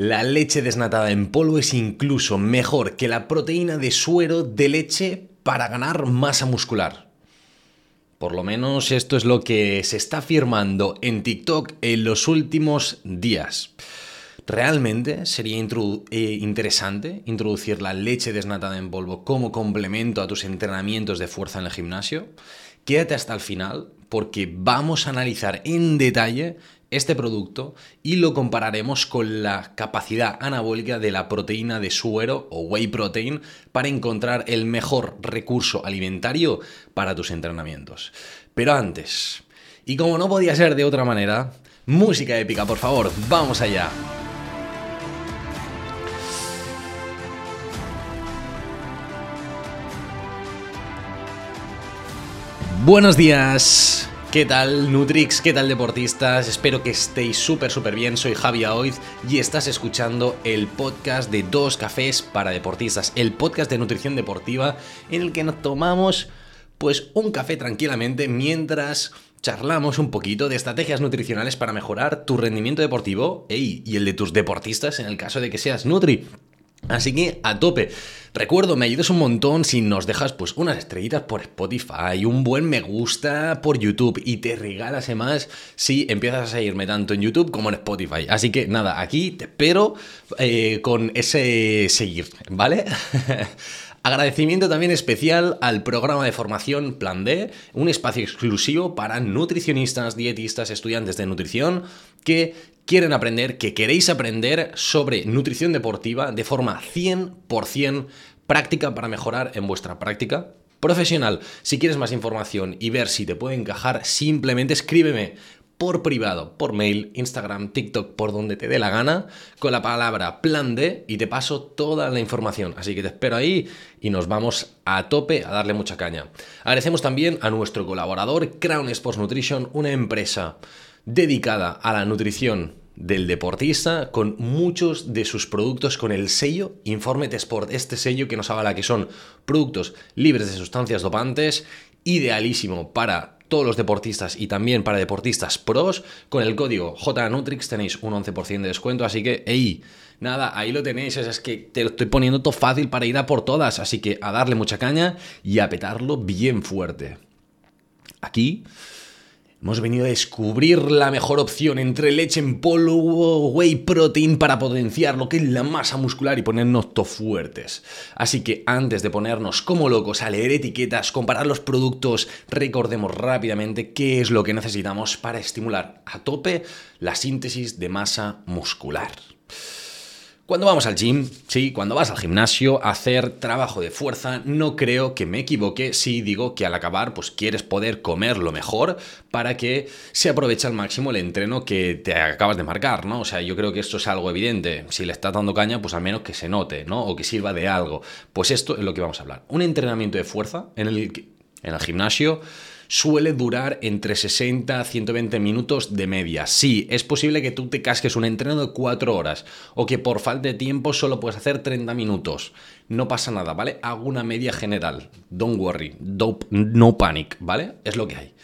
La leche desnatada en polvo es incluso mejor que la proteína de suero de leche para ganar masa muscular. Por lo menos esto es lo que se está afirmando en TikTok en los últimos días. Realmente sería eh, interesante introducir la leche desnatada en polvo como complemento a tus entrenamientos de fuerza en el gimnasio. Quédate hasta el final porque vamos a analizar en detalle este producto y lo compararemos con la capacidad anabólica de la proteína de suero o whey protein para encontrar el mejor recurso alimentario para tus entrenamientos. Pero antes, y como no podía ser de otra manera, música épica, por favor, vamos allá. Buenos días. ¿Qué tal Nutrix? ¿Qué tal deportistas? Espero que estéis súper súper bien. Soy Javi Aoiz y estás escuchando el podcast de Dos Cafés para Deportistas, el podcast de nutrición deportiva en el que nos tomamos pues un café tranquilamente mientras charlamos un poquito de estrategias nutricionales para mejorar tu rendimiento deportivo y el de tus deportistas en el caso de que seas Nutri. Así que a tope. Recuerdo, me ayudas un montón si nos dejas pues unas estrellitas por Spotify, un buen me gusta por YouTube y te regalas más si empiezas a seguirme tanto en YouTube como en Spotify. Así que nada, aquí te espero eh, con ese seguir, ¿vale? Agradecimiento también especial al programa de formación Plan D, un espacio exclusivo para nutricionistas, dietistas, estudiantes de nutrición que quieren aprender, que queréis aprender sobre nutrición deportiva de forma 100% práctica para mejorar en vuestra práctica profesional. Si quieres más información y ver si te puede encajar, simplemente escríbeme por privado, por mail, Instagram, TikTok, por donde te dé la gana, con la palabra plan D y te paso toda la información. Así que te espero ahí y nos vamos a tope a darle mucha caña. Agradecemos también a nuestro colaborador Crown Sports Nutrition, una empresa dedicada a la nutrición del deportista con muchos de sus productos con el sello Informe Sport, este sello que nos avala que son productos libres de sustancias dopantes, idealísimo para todos los deportistas y también para deportistas pros. Con el código JNutrix tenéis un 11% de descuento, así que, ey, nada, ahí lo tenéis, es que te lo estoy poniendo todo fácil para ir a por todas, así que a darle mucha caña y a petarlo bien fuerte. Aquí Hemos venido a descubrir la mejor opción entre leche en polvo, whey protein para potenciar lo que es la masa muscular y ponernos to fuertes. Así que antes de ponernos como locos a leer etiquetas, comparar los productos, recordemos rápidamente qué es lo que necesitamos para estimular a tope la síntesis de masa muscular. Cuando vamos al gym, sí, cuando vas al gimnasio a hacer trabajo de fuerza, no creo que me equivoque si digo que al acabar pues quieres poder comer lo mejor para que se aproveche al máximo el entreno que te acabas de marcar, ¿no? O sea, yo creo que esto es algo evidente. Si le estás dando caña, pues al menos que se note, ¿no? O que sirva de algo. Pues esto es lo que vamos a hablar. Un entrenamiento de fuerza en el, en el gimnasio suele durar entre 60 a 120 minutos de media. Sí, es posible que tú te casques un entreno de 4 horas o que por falta de tiempo solo puedes hacer 30 minutos. No pasa nada, ¿vale? Hago una media general. Don't worry, no panic, ¿vale? Es lo que hay.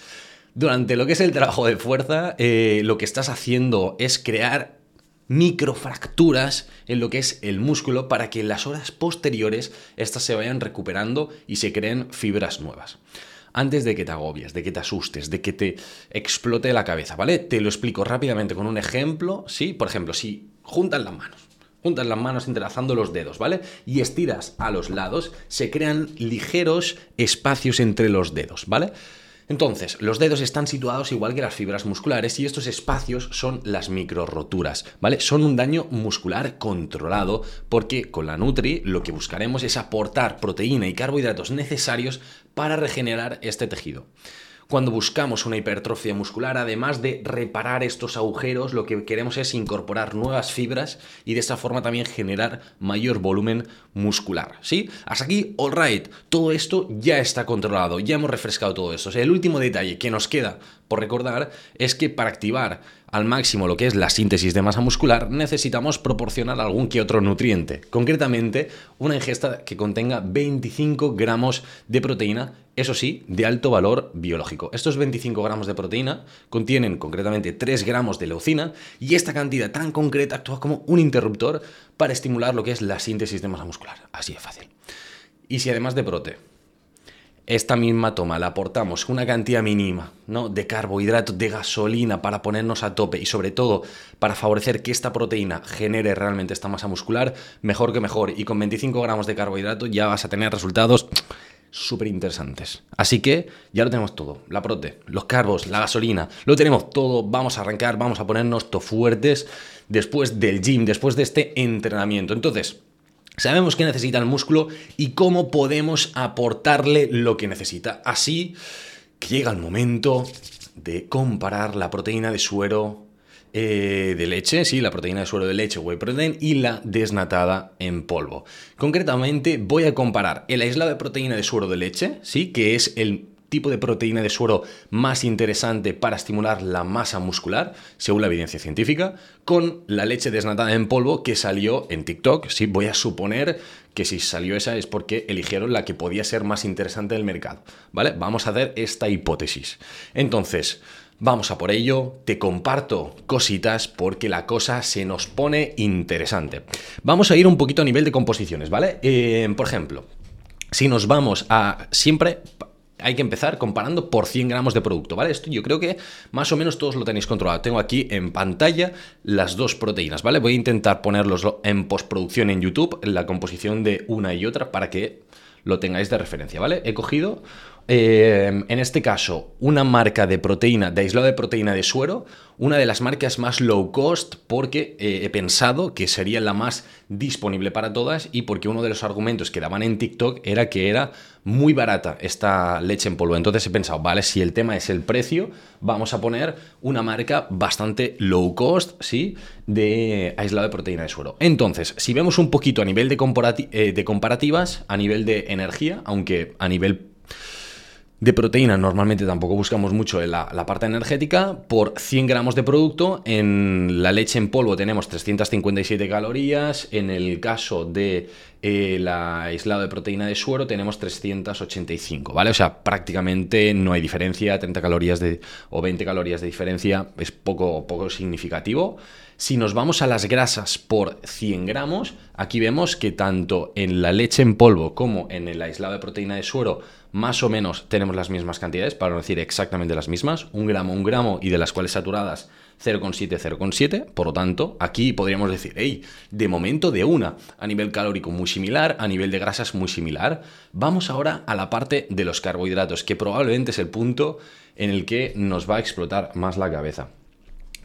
Durante lo que es el trabajo de fuerza, eh, lo que estás haciendo es crear microfracturas en lo que es el músculo para que en las horas posteriores estas se vayan recuperando y se creen fibras nuevas antes de que te agobies, de que te asustes, de que te explote la cabeza, ¿vale? Te lo explico rápidamente con un ejemplo, ¿sí? Por ejemplo, si juntas las manos, juntas las manos entrelazando los dedos, ¿vale? Y estiras a los lados, se crean ligeros espacios entre los dedos, ¿vale? Entonces, los dedos están situados igual que las fibras musculares y estos espacios son las microroturas, ¿vale? Son un daño muscular controlado porque con la Nutri lo que buscaremos es aportar proteína y carbohidratos necesarios para regenerar este tejido. Cuando buscamos una hipertrofia muscular, además de reparar estos agujeros, lo que queremos es incorporar nuevas fibras y de esta forma también generar mayor volumen muscular. ¿Sí? Hasta aquí, alright, todo esto ya está controlado, ya hemos refrescado todo esto. El último detalle que nos queda por recordar es que para activar al máximo lo que es la síntesis de masa muscular, necesitamos proporcionar algún que otro nutriente, concretamente una ingesta que contenga 25 gramos de proteína eso sí, de alto valor biológico. Estos 25 gramos de proteína contienen concretamente 3 gramos de leucina y esta cantidad tan concreta actúa como un interruptor para estimular lo que es la síntesis de masa muscular. Así de fácil. Y si además de prote, esta misma toma la aportamos una cantidad mínima ¿no? de carbohidratos, de gasolina para ponernos a tope y sobre todo para favorecer que esta proteína genere realmente esta masa muscular, mejor que mejor. Y con 25 gramos de carbohidratos ya vas a tener resultados súper interesantes. Así que ya lo tenemos todo. La prote, los carbos, la gasolina, lo tenemos todo. Vamos a arrancar, vamos a ponernos to fuertes después del gym, después de este entrenamiento. Entonces, Sabemos qué necesita el músculo y cómo podemos aportarle lo que necesita. Así que llega el momento de comparar la proteína de suero eh, de leche, sí, la proteína de suero de leche, whey protein, y la desnatada en polvo. Concretamente voy a comparar el aislado de proteína de suero de leche, sí, que es el tipo de proteína de suero más interesante para estimular la masa muscular, según la evidencia científica, con la leche desnatada en polvo que salió en TikTok. Sí, voy a suponer que si salió esa es porque eligieron la que podía ser más interesante del mercado. ¿Vale? Vamos a hacer esta hipótesis. Entonces, Vamos a por ello, te comparto cositas porque la cosa se nos pone interesante. Vamos a ir un poquito a nivel de composiciones, ¿vale? Eh, por ejemplo, si nos vamos a siempre hay que empezar comparando por 100 gramos de producto, ¿vale? Esto yo creo que más o menos todos lo tenéis controlado. Tengo aquí en pantalla las dos proteínas, ¿vale? Voy a intentar ponerlos en postproducción en YouTube, la composición de una y otra, para que lo tengáis de referencia, ¿vale? He cogido eh, en este caso, una marca de proteína, de aislado de proteína de suero, una de las marcas más low cost porque eh, he pensado que sería la más disponible para todas y porque uno de los argumentos que daban en TikTok era que era muy barata esta leche en polvo. Entonces he pensado, vale, si el tema es el precio, vamos a poner una marca bastante low cost, ¿sí? De aislado de proteína de suero. Entonces, si vemos un poquito a nivel de, eh, de comparativas, a nivel de energía, aunque a nivel de proteína normalmente tampoco buscamos mucho en la, parte energética. Por 100 gramos de producto, en la leche en polvo tenemos 357 calorías. En el caso de eh, la aislado de proteína de suero tenemos 385, ¿vale? O sea, prácticamente no hay diferencia, 30 calorías de, o 20 calorías de diferencia es poco, poco significativo. Si nos vamos a las grasas por 100 gramos, aquí vemos que tanto en la leche en polvo como en el aislado de proteína de suero más o menos tenemos las mismas cantidades, para no decir exactamente las mismas, un gramo, un gramo, y de las cuales saturadas 0,7, 0,7. Por lo tanto, aquí podríamos decir, hey, de momento de una, a nivel calórico muy similar, a nivel de grasas muy similar. Vamos ahora a la parte de los carbohidratos, que probablemente es el punto en el que nos va a explotar más la cabeza.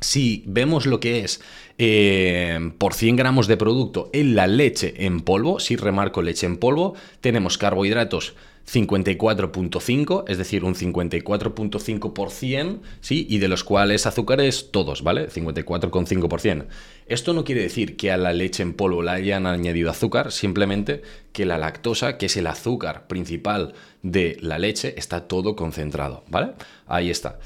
Si vemos lo que es eh, por 100 gramos de producto en la leche en polvo, si remarco leche en polvo, tenemos carbohidratos 54.5, es decir, un 54.5%, ¿sí? Y de los cuales azúcares todos, ¿vale? 54,5%. Esto no quiere decir que a la leche en polvo le hayan añadido azúcar, simplemente que la lactosa, que es el azúcar principal de la leche, está todo concentrado, ¿vale? Ahí está.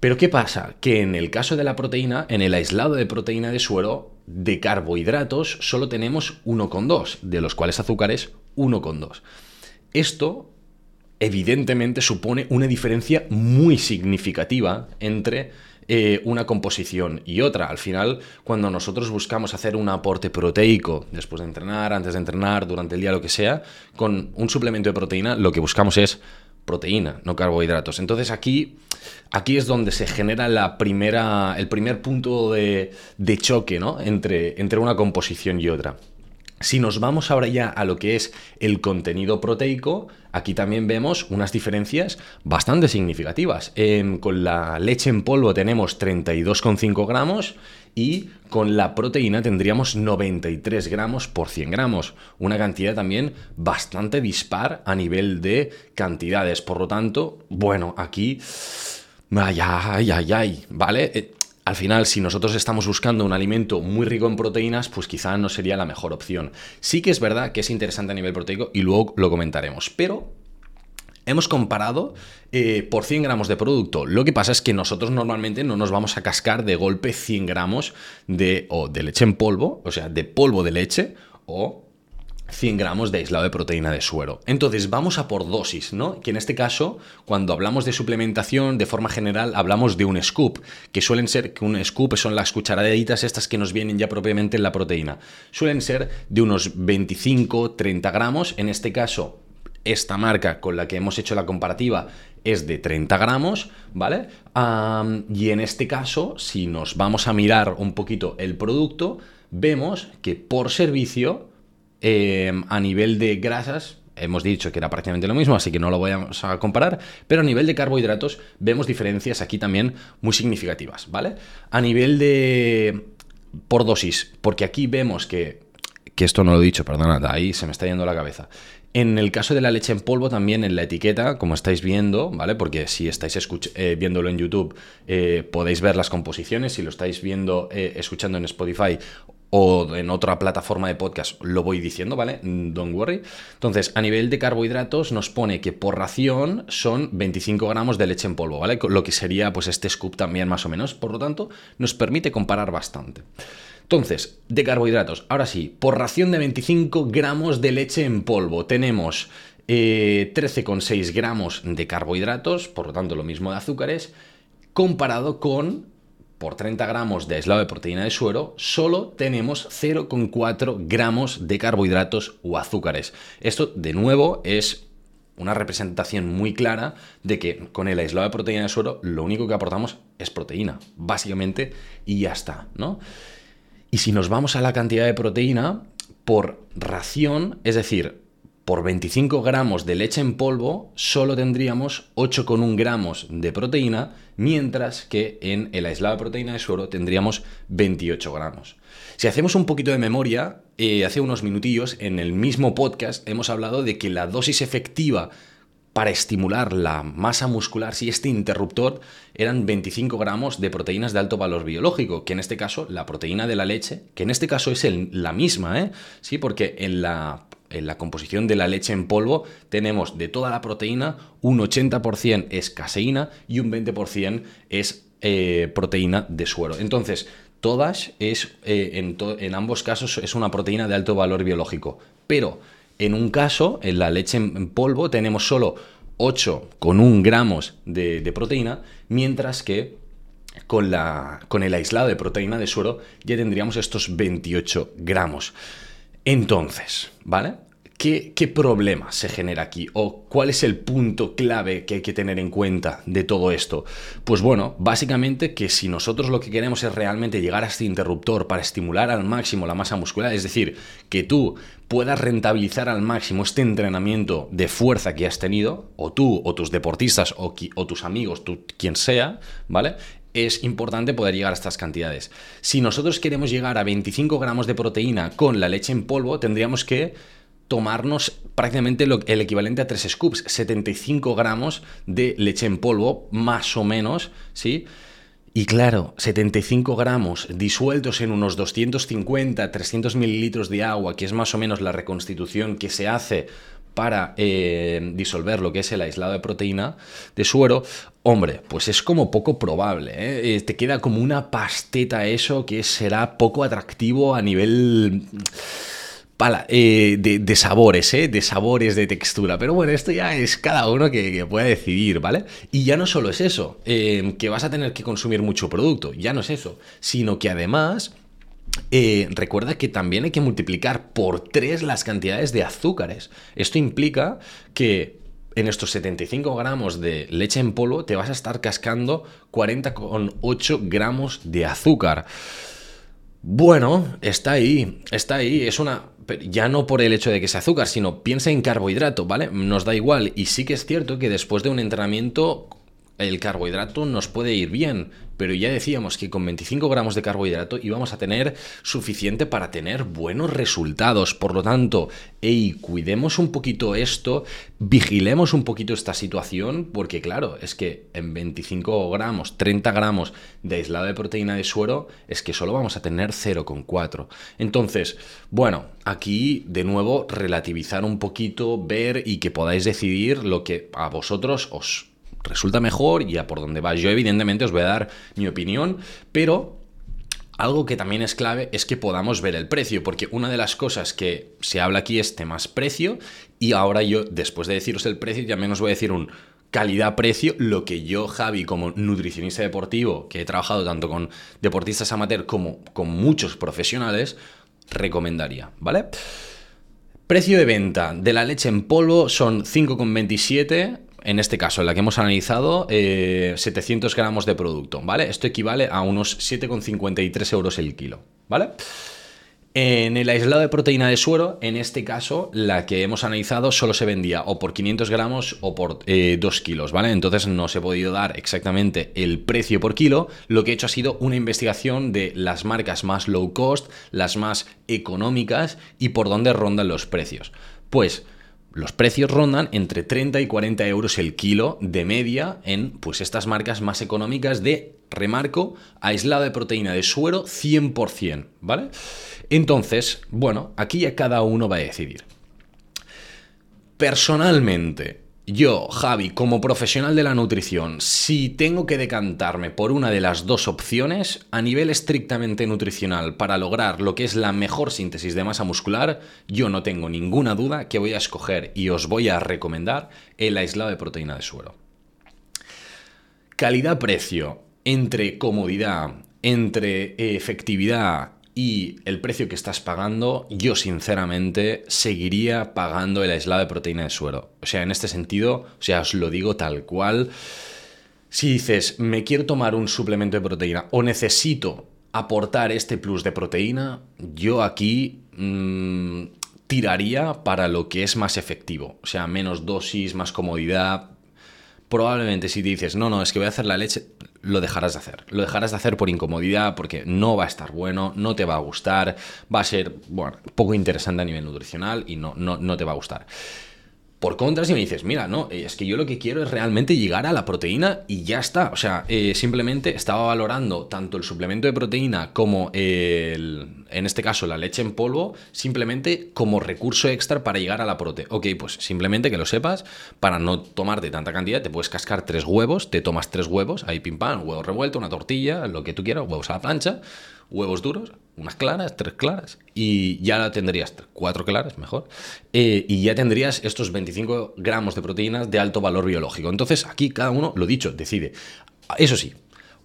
Pero ¿qué pasa? Que en el caso de la proteína, en el aislado de proteína de suero, de carbohidratos solo tenemos 1,2, de los cuales azúcares 1,2. Esto evidentemente supone una diferencia muy significativa entre eh, una composición y otra. Al final, cuando nosotros buscamos hacer un aporte proteico después de entrenar, antes de entrenar, durante el día, lo que sea, con un suplemento de proteína, lo que buscamos es proteína, no carbohidratos. Entonces aquí, aquí es donde se genera la primera, el primer punto de, choque ¿no? entre, entre una composición y otra. Si nos vamos ahora ya a lo que es el contenido proteico, aquí también vemos unas diferencias bastante significativas. Em, con la leche en polvo tenemos 32,5 gramos y con la proteína tendríamos 93 gramos por 100 gramos. Una cantidad también bastante dispar a nivel de cantidades. Por lo tanto, bueno, aquí... Ay, ay, ay, ay, ¿vale? Eh, al final, si nosotros estamos buscando un alimento muy rico en proteínas, pues quizá no sería la mejor opción. Sí que es verdad que es interesante a nivel proteico y luego lo comentaremos, pero hemos comparado eh, por 100 gramos de producto. Lo que pasa es que nosotros normalmente no nos vamos a cascar de golpe 100 gramos de, de leche en polvo, o sea, de polvo de leche, o 100 gramos de aislado de proteína de suero. Entonces vamos a por dosis, ¿no? Que en este caso, cuando hablamos de suplementación, de forma general, hablamos de un scoop, que suelen ser, que un scoop son las cucharaditas estas que nos vienen ya propiamente en la proteína. Suelen ser de unos 25-30 gramos, en este caso esta marca con la que hemos hecho la comparativa es de 30 gramos, ¿vale? y en este caso, si nos vamos a mirar un poquito el producto, vemos que por servicio, em, a nivel de grasas, hemos dicho que era prácticamente lo mismo, así que no lo voy a comparar, pero a nivel de carbohidratos vemos diferencias aquí también muy significativas, ¿vale? A nivel de... por dosis, porque aquí vemos que... Que esto no lo he dicho, perdonad, ahí se me está yendo la cabeza. En el caso de la leche en polvo, también en la etiqueta, como estáis viendo, ¿vale? Porque si estáis eh, viéndolo en YouTube, eh, podéis ver las composiciones. Si lo estáis viendo, eh, escuchando en Spotify o en otra plataforma de podcast, lo voy diciendo, ¿vale? Don't worry. Entonces, a nivel de carbohidratos, nos pone que por ración son 25 gramos de leche en polvo, ¿vale? Lo que sería, pues, este scoop también, más o menos. Por lo tanto, nos permite comparar bastante. Entonces, de carbohidratos, ahora sí, por ración de 25 gramos de leche en polvo tenemos 13,6 eh, gramos de carbohidratos, por lo tanto lo mismo de azúcares, comparado con, por 30 gramos de aislado de proteína de suero, solo tenemos 0,4 gramos de carbohidratos o azúcares. Esto, de nuevo, es una representación muy clara de que con el aislado de proteína de suero lo único que aportamos es proteína, básicamente, y ya está, ¿no? Y si nos vamos a la cantidad de proteína, por ración, es decir, por 25 gramos de leche en polvo, solo tendríamos 8,1 gramos de proteína, mientras que en el aislado de proteína de suero tendríamos 28 gramos. Si hacemos un poquito de memoria, eh, hace unos minutillos en el mismo podcast hemos hablado de que la dosis efectiva para estimular la masa muscular si este interruptor eran 25 gramos de proteínas de alto valor biológico, que en este caso la proteína de la leche, que en este caso es la misma, ¿eh? Sí, porque en la, en la composición de la leche en polvo tenemos de toda la proteína un 80% es caseína y un 20% es eh, proteína de suero. Entonces, todas es, eh, en, en ambos casos es una proteína de alto valor biológico, pero en un caso, en la leche en polvo, tenemos solo 8,1 gramos de, proteína, mientras que con, la, con el aislado de proteína de suero ya tendríamos estos 28 gramos. Entonces, ¿vale? ¿Qué, problema se genera aquí? ¿O cuál es el punto clave que hay que tener en cuenta de todo esto? Pues bueno, básicamente que si nosotros lo que queremos es realmente llegar a este interruptor para estimular al máximo la masa muscular, es decir, que tú puedas rentabilizar al máximo este entrenamiento de fuerza que has tenido, o tú, o tus deportistas, o, o tus amigos, tú, quien sea, ¿vale? es importante poder llegar a estas cantidades. Si nosotros queremos llegar a 25 gramos de proteína con la leche en polvo, tendríamos que tomarnos prácticamente el equivalente a 3 scoops, 75 gramos de leche en polvo, más o menos, ¿sí? Y claro, 75 gramos disueltos en unos 250, 300 mililitros de agua, que es más o menos la reconstitución que se hace para eh, disolver lo que es el aislado de proteína de suero, hombre, pues es como poco probable. ¿eh? Eh, te queda como una pasteta eso que será poco atractivo a nivel eh, de, sabores, ¿eh? de sabores, de textura. Pero bueno, esto ya es cada uno que, pueda decidir, ¿vale? Y ya no solo es eso, eh, que vas a tener que consumir mucho producto, ya no es eso, sino que además... Eh, recuerda que también hay que multiplicar por 3 las cantidades de azúcares. Esto implica que en estos 75 gramos de leche en polvo te vas a estar cascando 40,8 gramos de azúcar. Bueno, está ahí, está ahí, es una ya no por el hecho de que sea azúcar, sino piensa en carbohidrato, ¿vale? Nos da igual. Y sí que es cierto que después de un entrenamiento el carbohidrato nos puede ir bien, pero ya decíamos que con 25 gramos de carbohidrato íbamos a tener suficiente para tener buenos resultados. Por lo tanto, hey, cuidemos un poquito esto, vigilemos un poquito esta situación, porque claro, es que en 25 gramos, 30 gramos de aislado de proteína de suero, es que solo vamos a tener 0,4. Entonces, bueno, aquí de nuevo relativizar un poquito, ver y que podáis decidir lo que a vosotros os resulta mejor y a por donde va. Yo evidentemente os voy a dar mi opinión, pero algo que también es clave es que podamos ver el precio, porque una de las cosas que se habla aquí es temas precio y ahora yo, después de deciros el precio, ya menos voy a decir un calidad-precio, lo que yo, Javi, como nutricionista deportivo, que he trabajado tanto con deportistas amateur como con muchos profesionales, recomendaría, ¿vale? Precio de venta de la leche en polvo son 5,27 en este caso, en la que hemos analizado, 700 eh, gramos de producto, ¿vale? Esto equivale a unos 7,53 euros el kilo, ¿vale? En el aislado de proteína de suero, en este caso, la que hemos analizado solo se vendía o por 500 gramos o por 2 eh, kilos, ¿vale? Entonces no se ha podido dar exactamente el precio por kilo. Lo que he hecho ha sido una investigación de las marcas más low cost, las más económicas y por dónde rondan los precios. Pues los precios rondan entre 30 y 40 euros el kilo de media en pues, estas marcas más económicas de, remarco, aislado de proteína de suero 100%, ¿vale? Entonces, bueno, aquí ya cada uno va a decidir. Personalmente, yo, Javi, como profesional de la nutrición, si tengo que decantarme por una de las dos opciones, a nivel estrictamente nutricional, para lograr lo que es la mejor síntesis de masa muscular, yo no tengo ninguna duda que voy a escoger y os voy a recomendar el aislado de proteína de suero. Calidad-precio, entre comodidad, entre efectividad y el precio que estás pagando, yo sinceramente seguiría pagando el aislado de proteína de suero. O sea, en este sentido, sea, os lo digo tal cual. Si dices, me quiero tomar un suplemento de proteína o necesito aportar este plus de proteína, yo aquí mm, tiraría para lo que es más efectivo. O sea, menos dosis, más comodidad, probablemente si dices, no, no, es que voy a hacer la leche, lo dejarás de hacer. Lo dejarás de hacer por incomodidad, porque no va a estar bueno, no te va a gustar, va a ser, bueno, poco interesante a nivel nutricional y no, no, no te va a gustar. Por contra, si me dices, mira, no, es que yo lo que quiero es realmente llegar a la proteína y ya está. O sea, eh, simplemente estaba valorando tanto el suplemento de proteína como el, en este caso la leche en polvo, simplemente como recurso extra para llegar a la prote. Ok, pues simplemente que lo sepas, para no tomarte tanta cantidad, te puedes cascar tres huevos, te tomas tres huevos, ahí pim pam, huevo revuelto, una tortilla, lo que tú quieras, huevos a la plancha, huevos duros, unas claras, tres claras, y ya tendrías cuatro claras, mejor, eh, y ya tendrías estos 25 gramos de proteínas de alto valor biológico. Entonces, aquí cada uno, lo dicho, decide. Eso sí,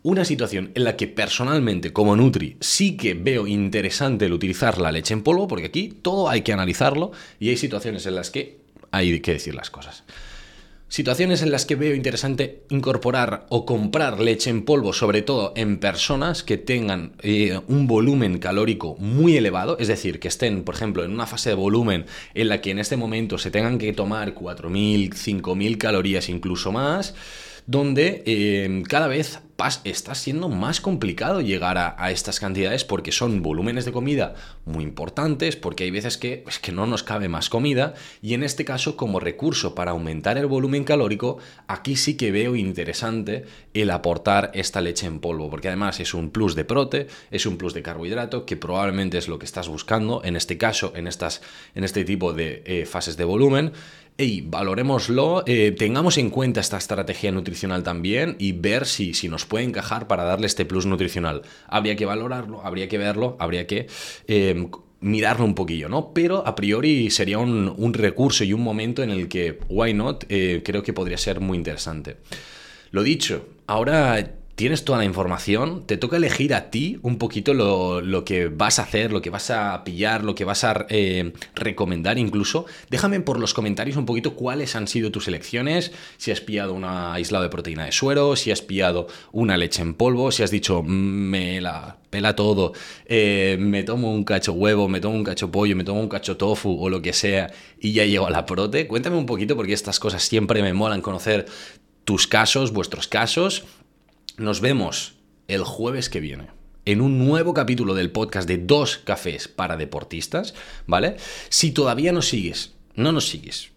una situación en la que personalmente, como Nutri, sí que veo interesante el utilizar la leche en polvo, porque aquí todo hay que analizarlo y hay situaciones en las que hay que decir las cosas. Situaciones en las que veo interesante incorporar o comprar leche en polvo, sobre todo en personas que tengan eh, un volumen calórico muy elevado, es decir, que estén, por ejemplo, en una fase de volumen en la que en este momento se tengan que tomar 4.000, 5.000 calorías, incluso más donde eh, cada vez está siendo más complicado llegar a, estas cantidades porque son volúmenes de comida muy importantes, porque hay veces que, es que no nos cabe más comida y en este caso como recurso para aumentar el volumen calórico, aquí sí que veo interesante el aportar esta leche en polvo, porque además es un plus de prote, es un plus de carbohidrato que probablemente es lo que estás buscando, en este caso, en, estas, en este tipo de eh, fases de volumen y valoremoslo, eh, tengamos en cuenta esta estrategia nutricional también y ver si, si, nos puede encajar para darle este plus nutricional. Habría que valorarlo, habría que verlo, habría que eh, mirarlo un poquillo, ¿no? Pero a priori sería un, recurso y un momento en el que, why not, eh, creo que podría ser muy interesante. Lo dicho, ahora tienes toda la información, te toca elegir a ti un poquito lo, que vas a hacer, lo que vas a pillar, lo que vas a eh, recomendar incluso. Déjame por los comentarios un poquito cuáles han sido tus elecciones, si has pillado una aislado de proteína de suero, si has pillado una leche en polvo, si has dicho mm, me la pela todo, eh, me tomo un cacho huevo, me tomo un cacho pollo, me tomo un cacho tofu o lo que sea y ya llego a la prote. Cuéntame un poquito porque estas cosas siempre me molan conocer tus casos, vuestros casos nos vemos el jueves que viene en un nuevo capítulo del podcast de Dos Cafés para Deportistas, ¿vale? Si todavía no sigues, no nos sigues,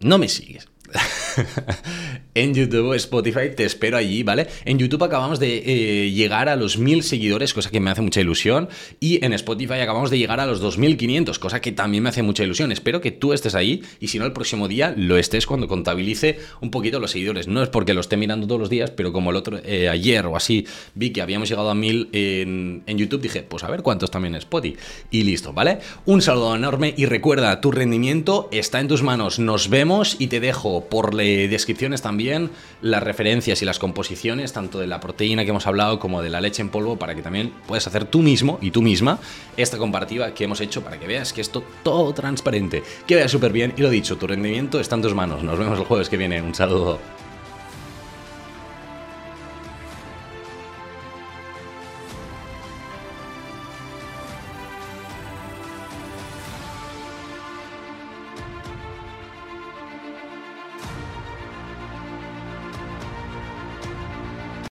no me sigues. en YouTube, Spotify, te espero allí, ¿vale? En YouTube acabamos de eh, llegar a los mil seguidores, cosa que me hace mucha ilusión. Y en Spotify acabamos de llegar a los 2500, cosa que también me hace mucha ilusión. Espero que tú estés ahí y si no, el próximo día lo estés cuando contabilice un poquito los seguidores. No es porque lo esté mirando todos los días, pero como el otro, eh, ayer o así, vi que habíamos llegado a mil en, YouTube, dije, pues a ver cuántos también en Spotify. Y listo, ¿vale? Un saludo enorme y recuerda, tu rendimiento está en tus manos. Nos vemos y te dejo por las descripciones también las referencias y las composiciones, tanto de la proteína que hemos hablado como de la leche en polvo, para que también puedas hacer tú mismo y tú misma esta comparativa que hemos hecho para que veas que esto todo transparente, que vea súper bien y lo dicho, tu rendimiento está en tus manos. Nos vemos el jueves que viene. Un saludo.